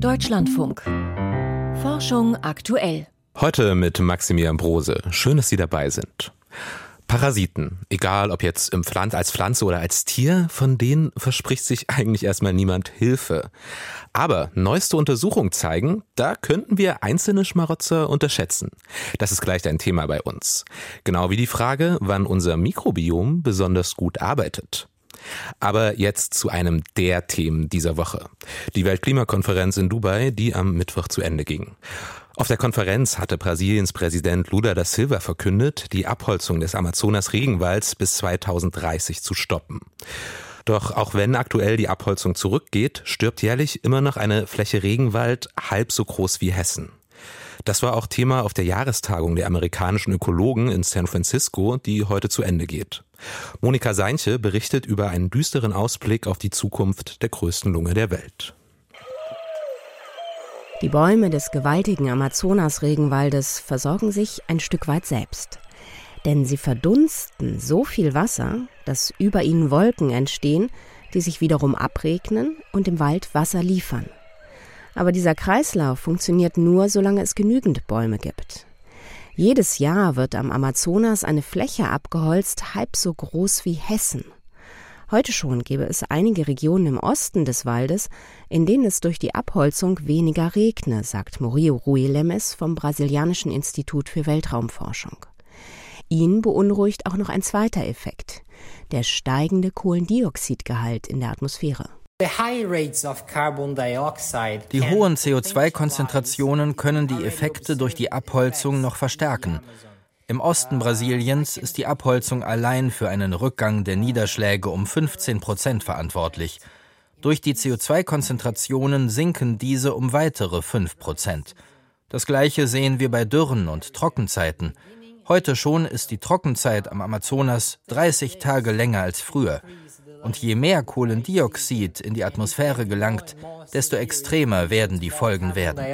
Deutschlandfunk. Forschung aktuell. Heute mit Maximilian Brose. Schön, dass Sie dabei sind. Parasiten, egal ob jetzt im Pflanz, als Pflanze oder als Tier, von denen verspricht sich eigentlich erstmal niemand Hilfe. Aber neueste Untersuchungen zeigen, da könnten wir einzelne Schmarotzer unterschätzen. Das ist gleich ein Thema bei uns. Genau wie die Frage, wann unser Mikrobiom besonders gut arbeitet. Aber jetzt zu einem der Themen dieser Woche. Die Weltklimakonferenz in Dubai, die am Mittwoch zu Ende ging. Auf der Konferenz hatte Brasiliens Präsident Lula da Silva verkündet, die Abholzung des Amazonas-Regenwalds bis 2030 zu stoppen. Doch auch wenn aktuell die Abholzung zurückgeht, stirbt jährlich immer noch eine Fläche Regenwald halb so groß wie Hessen. Das war auch Thema auf der Jahrestagung der amerikanischen Ökologen in San Francisco, die heute zu Ende geht. Monika Seinche berichtet über einen düsteren Ausblick auf die Zukunft der größten Lunge der Welt. Die Bäume des gewaltigen Amazonas-Regenwaldes versorgen sich ein Stück weit selbst. Denn sie verdunsten so viel Wasser, dass über ihnen Wolken entstehen, die sich wiederum abregnen und dem Wald Wasser liefern. Aber dieser Kreislauf funktioniert nur, solange es genügend Bäume gibt. Jedes Jahr wird am Amazonas eine Fläche abgeholzt, halb so groß wie Hessen. Heute schon gäbe es einige Regionen im Osten des Waldes, in denen es durch die Abholzung weniger regne, sagt Morio Rui Lemes vom Brasilianischen Institut für Weltraumforschung. Ihn beunruhigt auch noch ein zweiter Effekt, der steigende Kohlendioxidgehalt in der Atmosphäre. Die hohen CO2-Konzentrationen können die Effekte durch die Abholzung noch verstärken. Im Osten Brasiliens ist die Abholzung allein für einen Rückgang der Niederschläge um 15 Prozent verantwortlich. Durch die CO2-Konzentrationen sinken diese um weitere 5 Prozent. Das gleiche sehen wir bei Dürren und Trockenzeiten. Heute schon ist die Trockenzeit am Amazonas 30 Tage länger als früher. Und je mehr Kohlendioxid in die Atmosphäre gelangt, desto extremer werden die Folgen werden.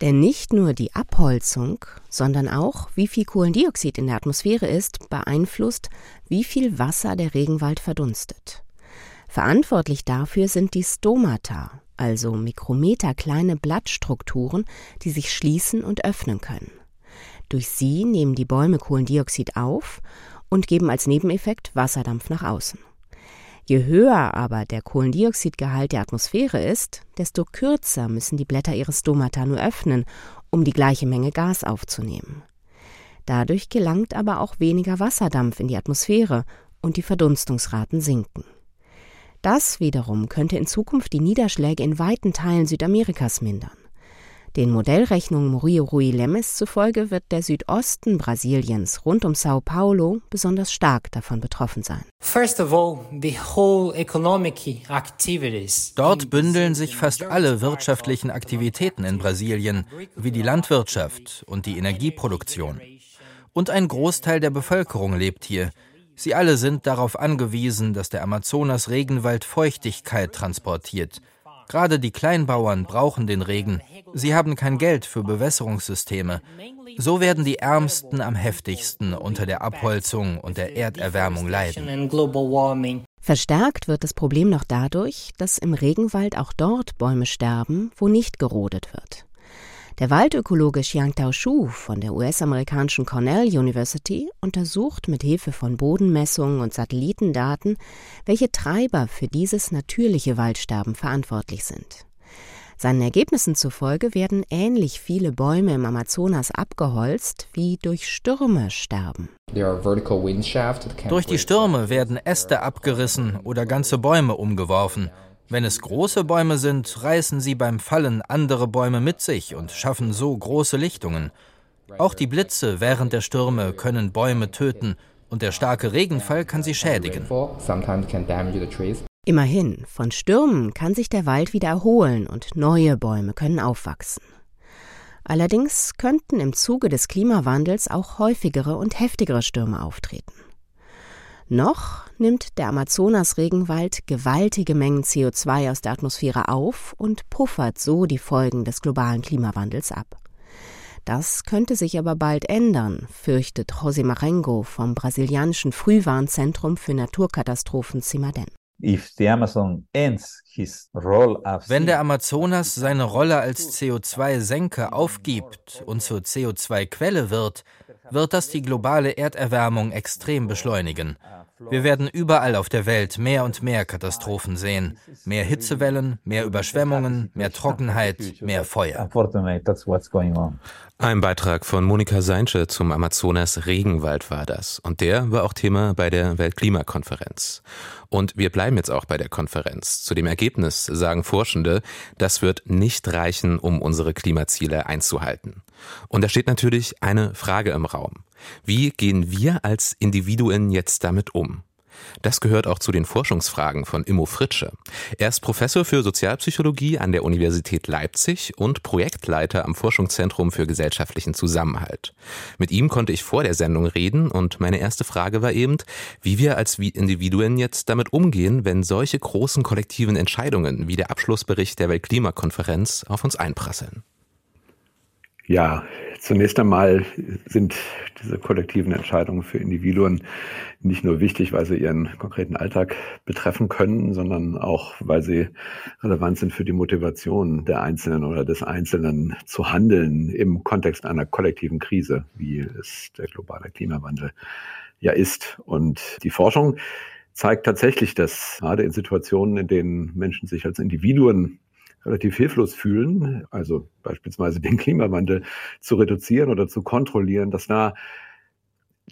Denn nicht nur die Abholzung, sondern auch, wie viel Kohlendioxid in der Atmosphäre ist, beeinflusst, wie viel Wasser der Regenwald verdunstet. Verantwortlich dafür sind die Stomata, also mikrometerkleine Blattstrukturen, die sich schließen und öffnen können. Durch sie nehmen die Bäume Kohlendioxid auf und geben als Nebeneffekt Wasserdampf nach außen. Je höher aber der Kohlendioxidgehalt der Atmosphäre ist, desto kürzer müssen die Blätter ihre Stomata nur öffnen, um die gleiche Menge Gas aufzunehmen. Dadurch gelangt aber auch weniger Wasserdampf in die Atmosphäre und die Verdunstungsraten sinken. Das wiederum könnte in Zukunft die Niederschläge in weiten Teilen Südamerikas mindern. Den Modellrechnungen Murillo Rui Lemes zufolge wird der Südosten Brasiliens rund um Sao Paulo besonders stark davon betroffen sein. Dort bündeln sich fast alle wirtschaftlichen Aktivitäten in Brasilien, wie die Landwirtschaft und die Energieproduktion. Und ein Großteil der Bevölkerung lebt hier. Sie alle sind darauf angewiesen, dass der Amazonas-Regenwald Feuchtigkeit transportiert – Gerade die Kleinbauern brauchen den Regen. Sie haben kein Geld für Bewässerungssysteme. So werden die Ärmsten am heftigsten unter der Abholzung und der Erderwärmung leiden. Verstärkt wird das Problem noch dadurch, dass im Regenwald auch dort Bäume sterben, wo nicht gerodet wird. Der Waldökologe Xiang Tao Shu von der US-amerikanischen Cornell University untersucht mit Hilfe von Bodenmessungen und Satellitendaten, welche Treiber für dieses natürliche Waldsterben verantwortlich sind. Seinen Ergebnissen zufolge werden ähnlich viele Bäume im Amazonas abgeholzt, wie durch Stürme sterben. Durch die Stürme werden Äste abgerissen oder ganze Bäume umgeworfen. Wenn es große Bäume sind, reißen sie beim Fallen andere Bäume mit sich und schaffen so große Lichtungen. Auch die Blitze während der Stürme können Bäume töten und der starke Regenfall kann sie schädigen. Immerhin, von Stürmen kann sich der Wald wieder erholen und neue Bäume können aufwachsen. Allerdings könnten im Zuge des Klimawandels auch häufigere und heftigere Stürme auftreten. Noch nimmt der Amazonas-Regenwald gewaltige Mengen CO2 aus der Atmosphäre auf und puffert so die Folgen des globalen Klimawandels ab. Das könnte sich aber bald ändern, fürchtet José Marengo vom brasilianischen Frühwarnzentrum für Naturkatastrophen CIMADEN. Wenn der Amazonas seine Rolle als CO2-Senke aufgibt und zur CO2-Quelle wird, wird das die globale Erderwärmung extrem beschleunigen. Wir werden überall auf der Welt mehr und mehr Katastrophen sehen. Mehr Hitzewellen, mehr Überschwemmungen, mehr Trockenheit, mehr Feuer. Ein Beitrag von Monika Seinsche zum Amazonas Regenwald war das. Und der war auch Thema bei der Weltklimakonferenz. Und wir bleiben jetzt auch bei der Konferenz. Zu dem Ergebnis sagen Forschende, das wird nicht reichen, um unsere Klimaziele einzuhalten. Und da steht natürlich eine Frage im Raum. Wie gehen wir als Individuen jetzt damit um? Das gehört auch zu den Forschungsfragen von Immo Fritsche. Er ist Professor für Sozialpsychologie an der Universität Leipzig und Projektleiter am Forschungszentrum für gesellschaftlichen Zusammenhalt. Mit ihm konnte ich vor der Sendung reden und meine erste Frage war eben, wie wir als Individuen jetzt damit umgehen, wenn solche großen kollektiven Entscheidungen wie der Abschlussbericht der Weltklimakonferenz auf uns einprasseln. Ja, zunächst einmal sind diese kollektiven Entscheidungen für Individuen nicht nur wichtig, weil sie ihren konkreten Alltag betreffen können, sondern auch, weil sie relevant sind für die Motivation der Einzelnen oder des Einzelnen zu handeln im Kontext einer kollektiven Krise, wie es der globale Klimawandel ja ist. Und die Forschung zeigt tatsächlich, dass gerade in Situationen, in denen Menschen sich als Individuen relativ hilflos fühlen, also beispielsweise den Klimawandel zu reduzieren oder zu kontrollieren, dass da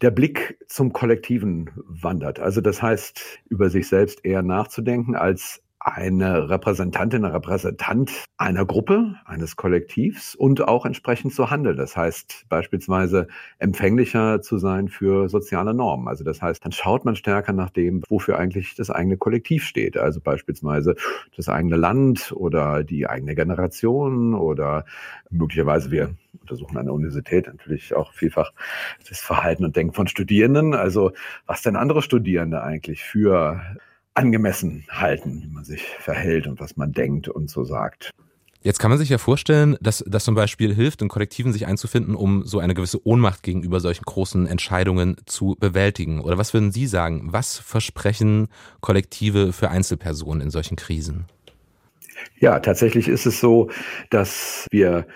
der Blick zum Kollektiven wandert. Also das heißt, über sich selbst eher nachzudenken, als eine Repräsentantin, ein Repräsentant einer Gruppe, eines Kollektivs und auch entsprechend zu handeln. Das heißt beispielsweise empfänglicher zu sein für soziale Normen. Also das heißt, dann schaut man stärker nach dem, wofür eigentlich das eigene Kollektiv steht. Also beispielsweise das eigene Land oder die eigene Generation oder möglicherweise wir untersuchen an der Universität natürlich auch vielfach das Verhalten und Denken von Studierenden. Also was denn andere Studierende eigentlich für angemessen halten, wie man sich verhält und was man denkt und so sagt. Jetzt kann man sich ja vorstellen, dass das zum Beispiel hilft, in Kollektiven sich einzufinden, um so eine gewisse Ohnmacht gegenüber solchen großen Entscheidungen zu bewältigen. Oder was würden Sie sagen? Was versprechen Kollektive für Einzelpersonen in solchen Krisen? Ja, tatsächlich ist es so, dass wir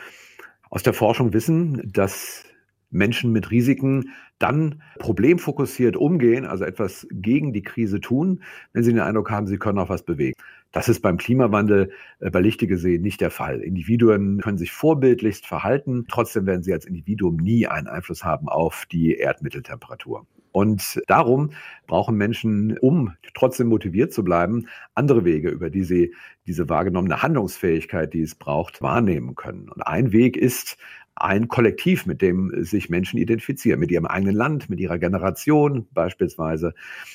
aus der Forschung wissen, dass Menschen mit Risiken dann problemfokussiert umgehen, also etwas gegen die Krise tun, wenn sie den Eindruck haben, sie können auch was bewegen. Das ist beim Klimawandel äh, bei Lichte gesehen nicht der Fall. Individuen können sich vorbildlichst verhalten, trotzdem werden sie als Individuum nie einen Einfluss haben auf die Erdmitteltemperatur. Und darum brauchen Menschen, um trotzdem motiviert zu bleiben, andere Wege, über die sie diese wahrgenommene Handlungsfähigkeit, die es braucht, wahrnehmen können. Und ein Weg ist, ein Kollektiv, mit dem sich Menschen identifizieren, mit ihrem eigenen Land, mit ihrer Generation beispielsweise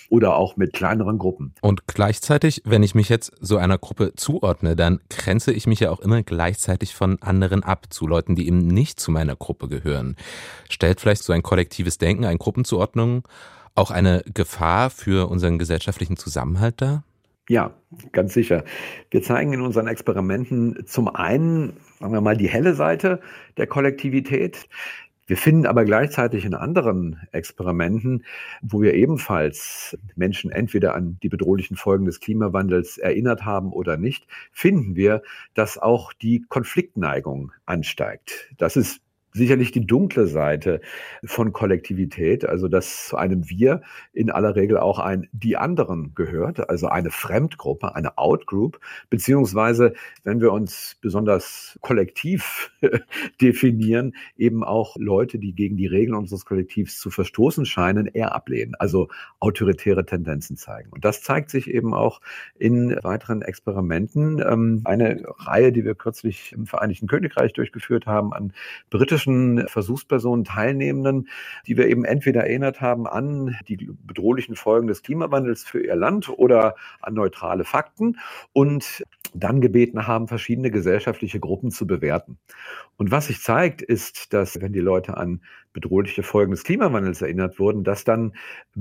oder auch mit kleineren Gruppen. Und gleichzeitig, wenn ich mich jetzt so einer Gruppe zuordne, dann grenze ich mich ja auch immer gleichzeitig von anderen ab, zu Leuten, die eben nicht zu meiner Gruppe gehören. Stellt vielleicht so ein kollektives Denken, eine Gruppenzuordnung auch eine Gefahr für unseren gesellschaftlichen Zusammenhalt dar? Ja, ganz sicher. Wir zeigen in unseren Experimenten zum einen, sagen wir mal, die helle Seite der Kollektivität. Wir finden aber gleichzeitig in anderen Experimenten, wo wir ebenfalls Menschen entweder an die bedrohlichen Folgen des Klimawandels erinnert haben oder nicht, finden wir, dass auch die Konfliktneigung ansteigt. Das ist sicherlich die dunkle Seite von Kollektivität, also dass zu einem Wir in aller Regel auch ein die anderen gehört, also eine Fremdgruppe, eine Outgroup, beziehungsweise wenn wir uns besonders kollektiv definieren, eben auch Leute, die gegen die Regeln unseres Kollektivs zu verstoßen scheinen, eher ablehnen, also autoritäre Tendenzen zeigen. Und das zeigt sich eben auch in weiteren Experimenten. Ähm, eine Reihe, die wir kürzlich im Vereinigten Königreich durchgeführt haben, an britischen politischen Versuchspersonen, Teilnehmenden, die wir eben entweder erinnert haben an die bedrohlichen Folgen des Klimawandels für ihr Land oder an neutrale Fakten und dann gebeten haben, verschiedene gesellschaftliche Gruppen zu bewerten. Und was sich zeigt, ist, dass wenn die Leute an bedrohliche Folgen des Klimawandels erinnert wurden, dass dann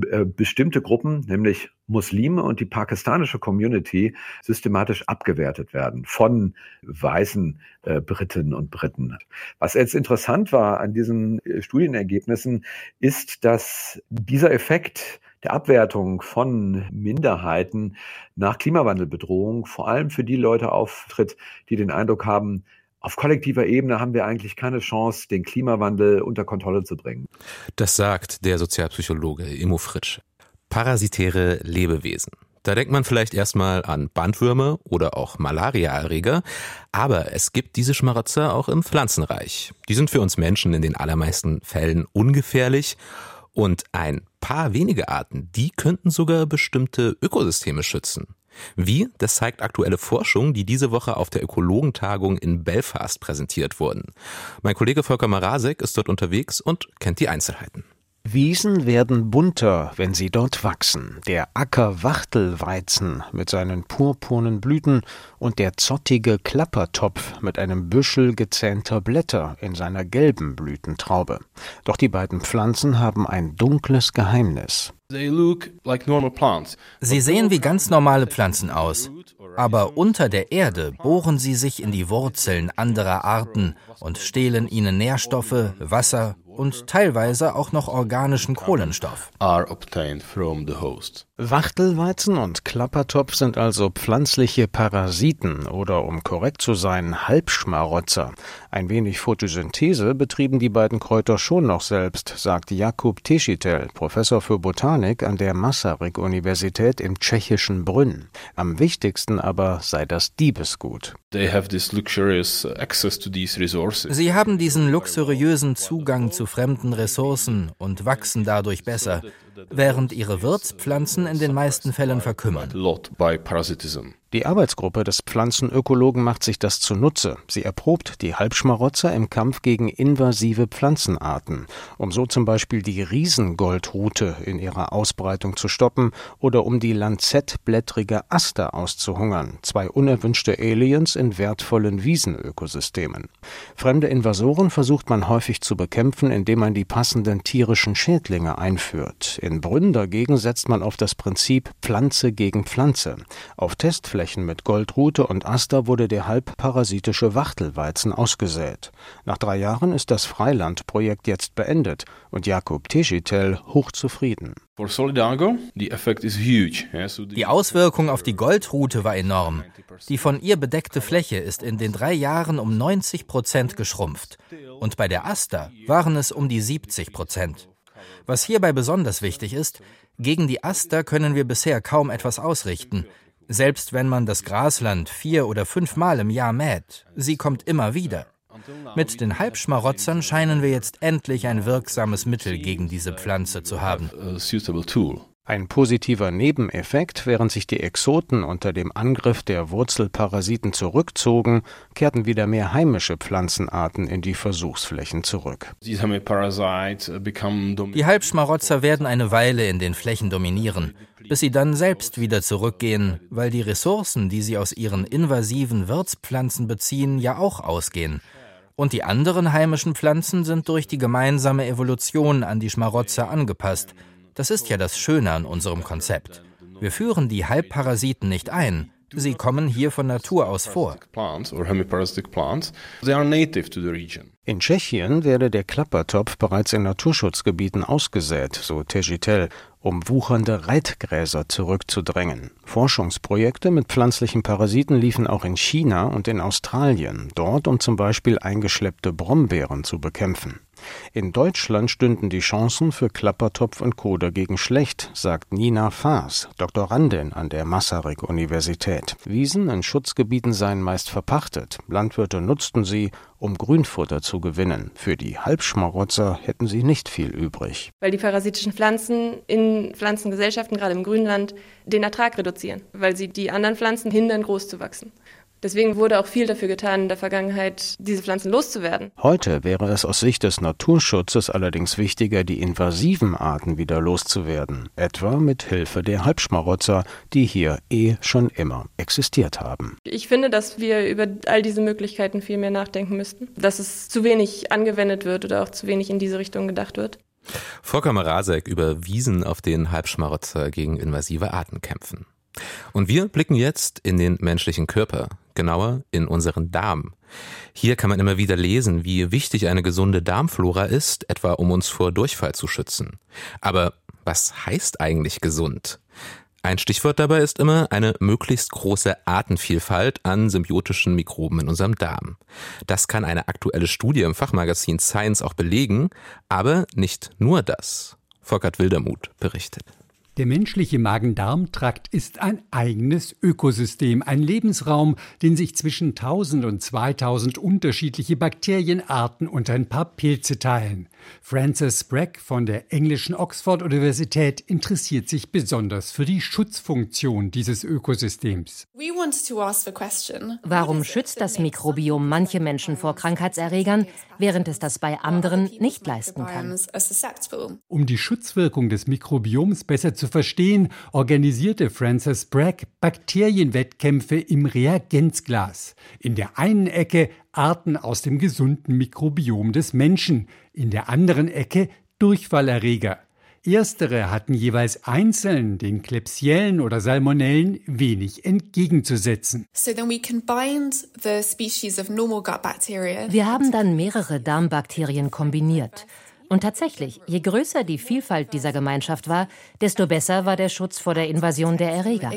äh, bestimmte Gruppen, nämlich Muslime und die pakistanische Community, systematisch abgewertet werden von weißen äh, Briten und Briten. Was jetzt interessant war an diesen äh, Studienergebnissen, ist, dass dieser Effekt der Abwertung von Minderheiten nach Klimawandelbedrohung vor allem für die Leute auftritt, die den Eindruck haben, auf kollektiver Ebene haben wir eigentlich keine Chance, den Klimawandel unter Kontrolle zu bringen. Das sagt der Sozialpsychologe Immo Fritsch. Parasitäre Lebewesen. Da denkt man vielleicht erstmal an Bandwürmer oder auch Malariaerreger, aber es gibt diese Schmarotzer auch im Pflanzenreich. Die sind für uns Menschen in den allermeisten Fällen ungefährlich und ein paar wenige Arten, die könnten sogar bestimmte Ökosysteme schützen. Wie? Das zeigt aktuelle Forschung, die diese Woche auf der Ökologentagung in Belfast präsentiert wurden. Mein Kollege Volker Marasek ist dort unterwegs und kennt die Einzelheiten. Wiesen werden bunter, wenn sie dort wachsen. Der Ackerwachtelweizen mit seinen purpurnen Blüten und der zottige Klappertopf mit einem Büschel gezähnter Blätter in seiner gelben Blütentraube. Doch die beiden Pflanzen haben ein dunkles Geheimnis. Sie sehen wie ganz normale Pflanzen aus, aber unter der Erde bohren sie sich in die Wurzeln anderer Arten und stehlen ihnen Nährstoffe, Wasser und teilweise auch noch organischen Kohlenstoff. Wachtelweizen und Klappertopf sind also pflanzliche Parasiten oder um korrekt zu sein, Halbschmarotzer. Ein wenig Photosynthese betrieben die beiden Kräuter schon noch selbst, sagt Jakub Teschitel, Professor für Botanik an der Masaryk-Universität im tschechischen Brünn. Am wichtigsten aber sei das Diebesgut. Sie haben diesen luxuriösen Zugang zu fremden Ressourcen und wachsen dadurch besser während ihre Wirtspflanzen in den meisten Fällen verkümmern. Die Arbeitsgruppe des Pflanzenökologen macht sich das zunutze. Sie erprobt die Halbschmarotzer im Kampf gegen invasive Pflanzenarten, um so zum Beispiel die Riesengoldrute in ihrer Ausbreitung zu stoppen oder um die lanzettblättrige Aster auszuhungern, zwei unerwünschte Aliens in wertvollen Wiesenökosystemen. Fremde Invasoren versucht man häufig zu bekämpfen, indem man die passenden tierischen Schädlinge einführt. In Brünn dagegen setzt man auf das Prinzip Pflanze gegen Pflanze. Auf Testflächen mit Goldrute und Aster wurde der halbparasitische Wachtelweizen ausgesät. Nach drei Jahren ist das Freilandprojekt jetzt beendet und Jakob Teschitel hochzufrieden. Die Auswirkung auf die Goldrute war enorm. Die von ihr bedeckte Fläche ist in den drei Jahren um 90 Prozent geschrumpft. Und bei der Aster waren es um die 70 Prozent. Was hierbei besonders wichtig ist, gegen die Aster können wir bisher kaum etwas ausrichten. Selbst wenn man das Grasland vier oder fünfmal im Jahr mäht, sie kommt immer wieder. Mit den Halbschmarotzern scheinen wir jetzt endlich ein wirksames Mittel gegen diese Pflanze zu haben. Ein positiver Nebeneffekt, während sich die Exoten unter dem Angriff der Wurzelparasiten zurückzogen, kehrten wieder mehr heimische Pflanzenarten in die Versuchsflächen zurück. Die Halbschmarotzer werden eine Weile in den Flächen dominieren, bis sie dann selbst wieder zurückgehen, weil die Ressourcen, die sie aus ihren invasiven Wirtspflanzen beziehen, ja auch ausgehen. Und die anderen heimischen Pflanzen sind durch die gemeinsame Evolution an die Schmarotzer angepasst – das ist ja das Schöne an unserem Konzept. Wir führen die Halbparasiten nicht ein. Sie kommen hier von Natur aus vor. In Tschechien werde der Klappertopf bereits in Naturschutzgebieten ausgesät, so Tegitel, um wuchernde Reitgräser zurückzudrängen. Forschungsprojekte mit pflanzlichen Parasiten liefen auch in China und in Australien, dort um zum Beispiel eingeschleppte Brombeeren zu bekämpfen. In Deutschland stünden die Chancen für Klappertopf und Co. dagegen schlecht, sagt Nina Faas, Doktorandin an der Masaryk-Universität. Wiesen in Schutzgebieten seien meist verpachtet. Landwirte nutzten sie, um Grünfutter zu gewinnen. Für die Halbschmarotzer hätten sie nicht viel übrig. Weil die parasitischen Pflanzen in Pflanzengesellschaften, gerade im Grünland, den Ertrag reduzieren, weil sie die anderen Pflanzen hindern, groß zu wachsen. Deswegen wurde auch viel dafür getan, in der Vergangenheit diese Pflanzen loszuwerden. Heute wäre es aus Sicht des Naturschutzes allerdings wichtiger, die invasiven Arten wieder loszuwerden, etwa mit Hilfe der Halbschmarotzer, die hier eh schon immer existiert haben. Ich finde, dass wir über all diese Möglichkeiten viel mehr nachdenken müssten, dass es zu wenig angewendet wird oder auch zu wenig in diese Richtung gedacht wird. Volker Marasek über Wiesen, auf denen Halbschmarotzer gegen invasive Arten kämpfen. Und wir blicken jetzt in den menschlichen Körper. Genauer in unseren Darm. Hier kann man immer wieder lesen, wie wichtig eine gesunde Darmflora ist, etwa um uns vor Durchfall zu schützen. Aber was heißt eigentlich gesund? Ein Stichwort dabei ist immer eine möglichst große Artenvielfalt an symbiotischen Mikroben in unserem Darm. Das kann eine aktuelle Studie im Fachmagazin Science auch belegen, aber nicht nur das. Volkert Wildermuth berichtet. Der menschliche Magen-Darm-Trakt ist ein eigenes Ökosystem, ein Lebensraum, den sich zwischen 1000 und 2000 unterschiedliche Bakterienarten und ein paar Pilze teilen. Frances Sprague von der englischen Oxford-Universität interessiert sich besonders für die Schutzfunktion dieses Ökosystems. Warum schützt das Mikrobiom manche Menschen vor Krankheitserregern, während es das bei anderen nicht leisten kann? Um die Schutzwirkung des Mikrobioms besser zu verstehen, organisierte Frances Sprague Bakterienwettkämpfe im Reagenzglas. In der einen Ecke Arten aus dem gesunden Mikrobiom des Menschen, in der anderen Ecke Durchfallerreger. Erstere hatten jeweils einzeln den Klebsiellen oder Salmonellen wenig entgegenzusetzen. Wir haben dann mehrere Darmbakterien kombiniert. Und tatsächlich, je größer die Vielfalt dieser Gemeinschaft war, desto besser war der Schutz vor der Invasion der Erreger.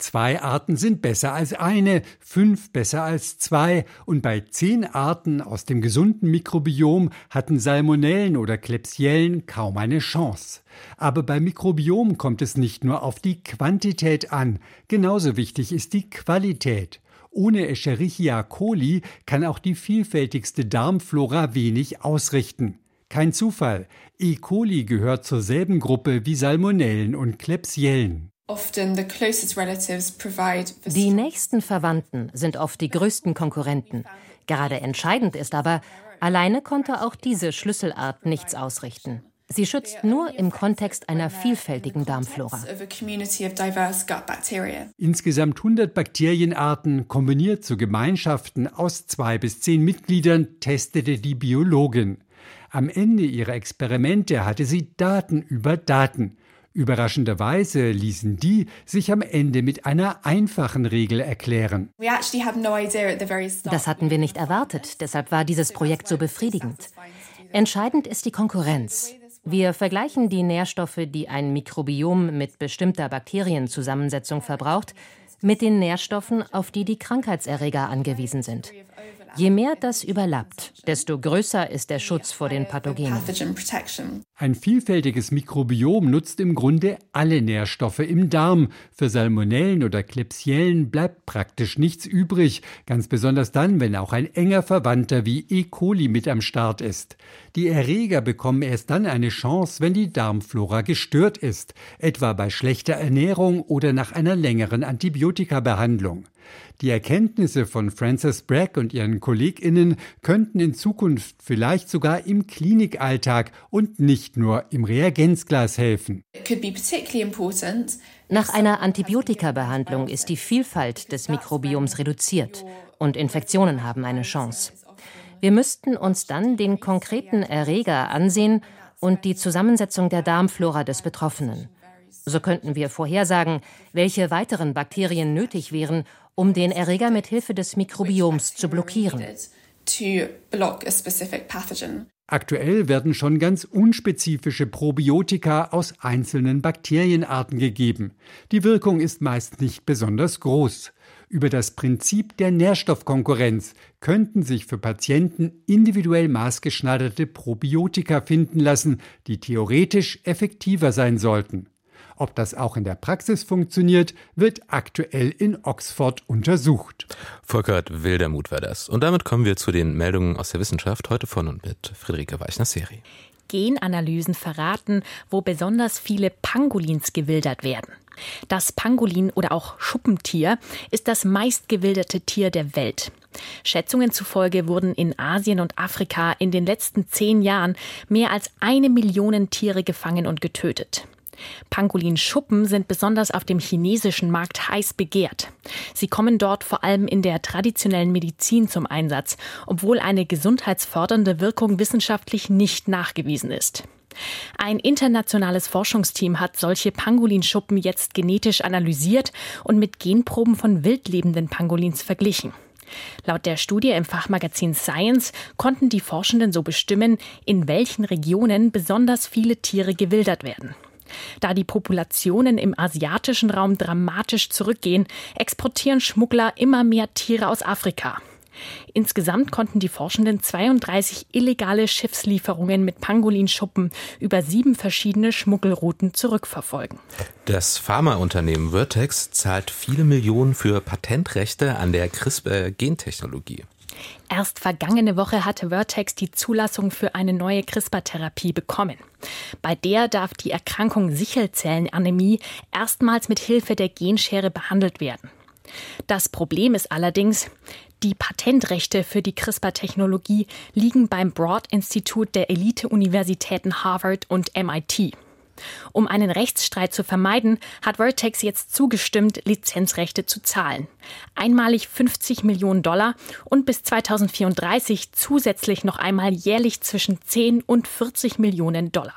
Zwei Arten sind besser als eine, fünf besser als zwei, und bei zehn Arten aus dem gesunden Mikrobiom hatten Salmonellen oder Klebsiellen kaum eine Chance. Aber beim Mikrobiom kommt es nicht nur auf die Quantität an, genauso wichtig ist die Qualität. Ohne Escherichia coli kann auch die vielfältigste Darmflora wenig ausrichten. Kein Zufall, E. coli gehört zur selben Gruppe wie Salmonellen und Klebsiellen. Die nächsten Verwandten sind oft die größten Konkurrenten. Gerade entscheidend ist aber, alleine konnte auch diese Schlüsselart nichts ausrichten. Sie schützt nur im Kontext einer vielfältigen Darmflora. Insgesamt 100 Bakterienarten kombiniert zu Gemeinschaften aus zwei bis zehn Mitgliedern testete die Biologin. Am Ende ihrer Experimente hatte sie Daten über Daten. Überraschenderweise ließen die sich am Ende mit einer einfachen Regel erklären. Das hatten wir nicht erwartet, deshalb war dieses Projekt so befriedigend. Entscheidend ist die Konkurrenz. Wir vergleichen die Nährstoffe, die ein Mikrobiom mit bestimmter Bakterienzusammensetzung verbraucht, mit den Nährstoffen, auf die die Krankheitserreger angewiesen sind. Je mehr das überlappt, desto größer ist der Schutz vor den Pathogenen. Ein vielfältiges Mikrobiom nutzt im Grunde alle Nährstoffe im Darm. Für Salmonellen oder Klebsiellen bleibt praktisch nichts übrig, ganz besonders dann, wenn auch ein enger Verwandter wie E. coli mit am Start ist. Die Erreger bekommen erst dann eine Chance, wenn die Darmflora gestört ist, etwa bei schlechter Ernährung oder nach einer längeren Antibiotikabehandlung. Die Erkenntnisse von Frances Bragg und ihren KollegInnen könnten in Zukunft vielleicht sogar im Klinikalltag und nicht nur im Reagenzglas helfen. Nach einer Antibiotikabehandlung ist die Vielfalt des Mikrobioms reduziert und Infektionen haben eine Chance. Wir müssten uns dann den konkreten Erreger ansehen und die Zusammensetzung der Darmflora des Betroffenen. So könnten wir vorhersagen, welche weiteren Bakterien nötig wären, um den Erreger mit Hilfe des Mikrobioms zu blockieren. Aktuell werden schon ganz unspezifische Probiotika aus einzelnen Bakterienarten gegeben. Die Wirkung ist meist nicht besonders groß. Über das Prinzip der Nährstoffkonkurrenz könnten sich für Patienten individuell maßgeschneiderte Probiotika finden lassen, die theoretisch effektiver sein sollten. Ob das auch in der Praxis funktioniert, wird aktuell in Oxford untersucht. Volkert Wildermuth war das. Und damit kommen wir zu den Meldungen aus der Wissenschaft heute von und mit Friederike Weichner-Seri. Genanalysen verraten, wo besonders viele Pangolins gewildert werden. Das Pangolin oder auch Schuppentier ist das meistgewilderte Tier der Welt. Schätzungen zufolge wurden in Asien und Afrika in den letzten zehn Jahren mehr als eine Million Tiere gefangen und getötet. Pangolinschuppen sind besonders auf dem chinesischen Markt heiß begehrt. Sie kommen dort vor allem in der traditionellen Medizin zum Einsatz, obwohl eine gesundheitsfördernde Wirkung wissenschaftlich nicht nachgewiesen ist. Ein internationales Forschungsteam hat solche Pangolinschuppen jetzt genetisch analysiert und mit Genproben von wildlebenden Pangolins verglichen. Laut der Studie im Fachmagazin Science konnten die Forschenden so bestimmen, in welchen Regionen besonders viele Tiere gewildert werden. Da die Populationen im asiatischen Raum dramatisch zurückgehen, exportieren Schmuggler immer mehr Tiere aus Afrika. Insgesamt konnten die Forschenden 32 illegale Schiffslieferungen mit Pangolinschuppen über sieben verschiedene Schmuggelrouten zurückverfolgen. Das Pharmaunternehmen Vertex zahlt viele Millionen für Patentrechte an der CRISPR-Gentechnologie. Erst vergangene Woche hatte Vertex die Zulassung für eine neue CRISPR-Therapie bekommen. Bei der darf die Erkrankung Sichelzellenanämie erstmals mit Hilfe der Genschere behandelt werden. Das Problem ist allerdings, die Patentrechte für die CRISPR-Technologie liegen beim Broad-Institut der Elite-Universitäten Harvard und MIT. Um einen Rechtsstreit zu vermeiden, hat Vertex jetzt zugestimmt, Lizenzrechte zu zahlen. Einmalig 50 Millionen Dollar und bis 2034 zusätzlich noch einmal jährlich zwischen 10 und 40 Millionen Dollar.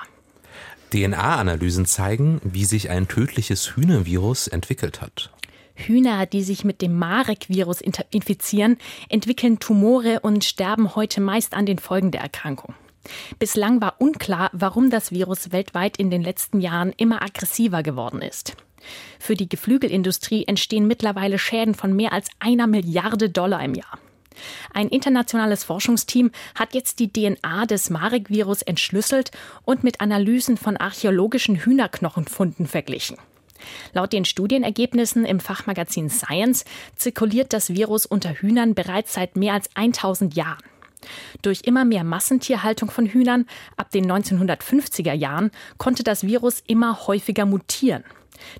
DNA-Analysen zeigen, wie sich ein tödliches Hühnervirus entwickelt hat. Hühner, die sich mit dem Marek-Virus infizieren, entwickeln Tumore und sterben heute meist an den Folgen der Erkrankung. Bislang war unklar, warum das Virus weltweit in den letzten Jahren immer aggressiver geworden ist. Für die Geflügelindustrie entstehen mittlerweile Schäden von mehr als einer Milliarde Dollar im Jahr. Ein internationales Forschungsteam hat jetzt die DNA des Marek-Virus entschlüsselt und mit Analysen von archäologischen Hühnerknochenfunden verglichen. Laut den Studienergebnissen im Fachmagazin Science zirkuliert das Virus unter Hühnern bereits seit mehr als 1000 Jahren. Durch immer mehr Massentierhaltung von Hühnern ab den 1950er Jahren konnte das Virus immer häufiger mutieren.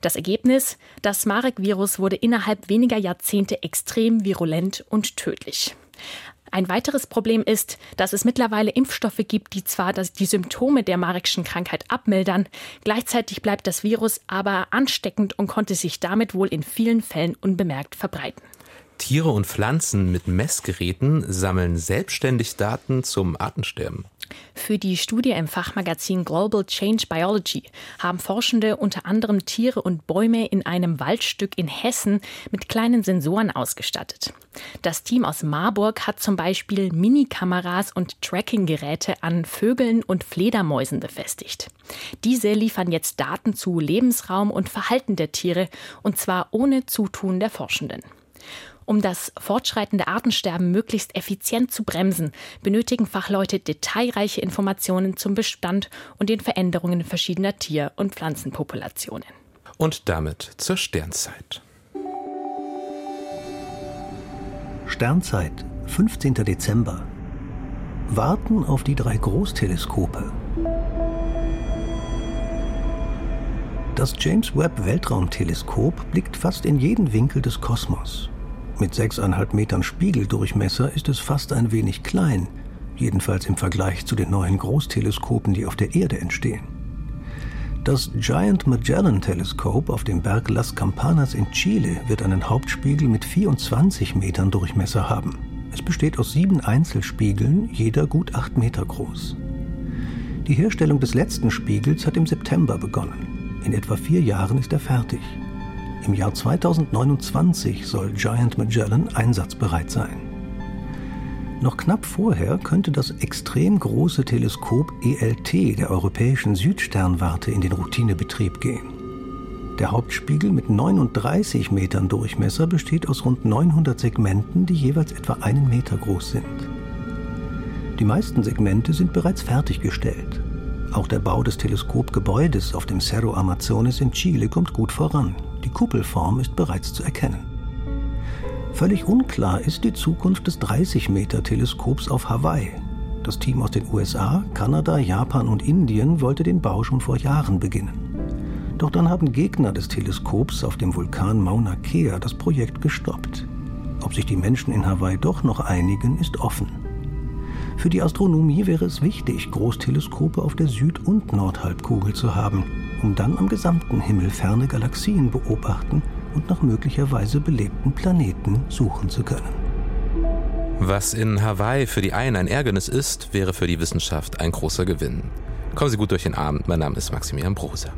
Das Ergebnis, das Marek-Virus wurde innerhalb weniger Jahrzehnte extrem virulent und tödlich. Ein weiteres Problem ist, dass es mittlerweile Impfstoffe gibt, die zwar die Symptome der Marekschen Krankheit abmildern, gleichzeitig bleibt das Virus aber ansteckend und konnte sich damit wohl in vielen Fällen unbemerkt verbreiten. Tiere und Pflanzen mit Messgeräten sammeln selbstständig Daten zum Artensterben. Für die Studie im Fachmagazin Global Change Biology haben Forschende unter anderem Tiere und Bäume in einem Waldstück in Hessen mit kleinen Sensoren ausgestattet. Das Team aus Marburg hat zum Beispiel Minikameras und Trackinggeräte an Vögeln und Fledermäusen befestigt. Diese liefern jetzt Daten zu Lebensraum und Verhalten der Tiere, und zwar ohne Zutun der Forschenden. Um das fortschreitende Artensterben möglichst effizient zu bremsen, benötigen Fachleute detailreiche Informationen zum Bestand und den Veränderungen verschiedener Tier- und Pflanzenpopulationen. Und damit zur Sternzeit. Sternzeit, 15. Dezember. Warten auf die drei Großteleskope. Das James Webb Weltraumteleskop blickt fast in jeden Winkel des Kosmos. Mit 6,5 Metern Spiegeldurchmesser ist es fast ein wenig klein, jedenfalls im Vergleich zu den neuen Großteleskopen, die auf der Erde entstehen. Das Giant Magellan Teleskop auf dem Berg Las Campanas in Chile wird einen Hauptspiegel mit 24 Metern Durchmesser haben. Es besteht aus sieben Einzelspiegeln, jeder gut 8 Meter groß. Die Herstellung des letzten Spiegels hat im September begonnen. In etwa vier Jahren ist er fertig. Im Jahr 2029 soll Giant Magellan einsatzbereit sein. Noch knapp vorher könnte das extrem große Teleskop ELT der Europäischen Südsternwarte in den Routinebetrieb gehen. Der Hauptspiegel mit 39 Metern Durchmesser besteht aus rund 900 Segmenten, die jeweils etwa einen Meter groß sind. Die meisten Segmente sind bereits fertiggestellt. Auch der Bau des Teleskopgebäudes auf dem Cerro Amazones in Chile kommt gut voran. Die Kuppelform ist bereits zu erkennen. Völlig unklar ist die Zukunft des 30-Meter-Teleskops auf Hawaii. Das Team aus den USA, Kanada, Japan und Indien wollte den Bau schon vor Jahren beginnen. Doch dann haben Gegner des Teleskops auf dem Vulkan Mauna Kea das Projekt gestoppt. Ob sich die Menschen in Hawaii doch noch einigen, ist offen. Für die Astronomie wäre es wichtig, Großteleskope auf der Süd- und Nordhalbkugel zu haben, um dann am gesamten Himmel ferne Galaxien beobachten und nach möglicherweise belebten Planeten suchen zu können. Was in Hawaii für die einen ein Ärgernis ist, wäre für die Wissenschaft ein großer Gewinn. Kommen Sie gut durch den Abend. Mein Name ist Maximilian Brose.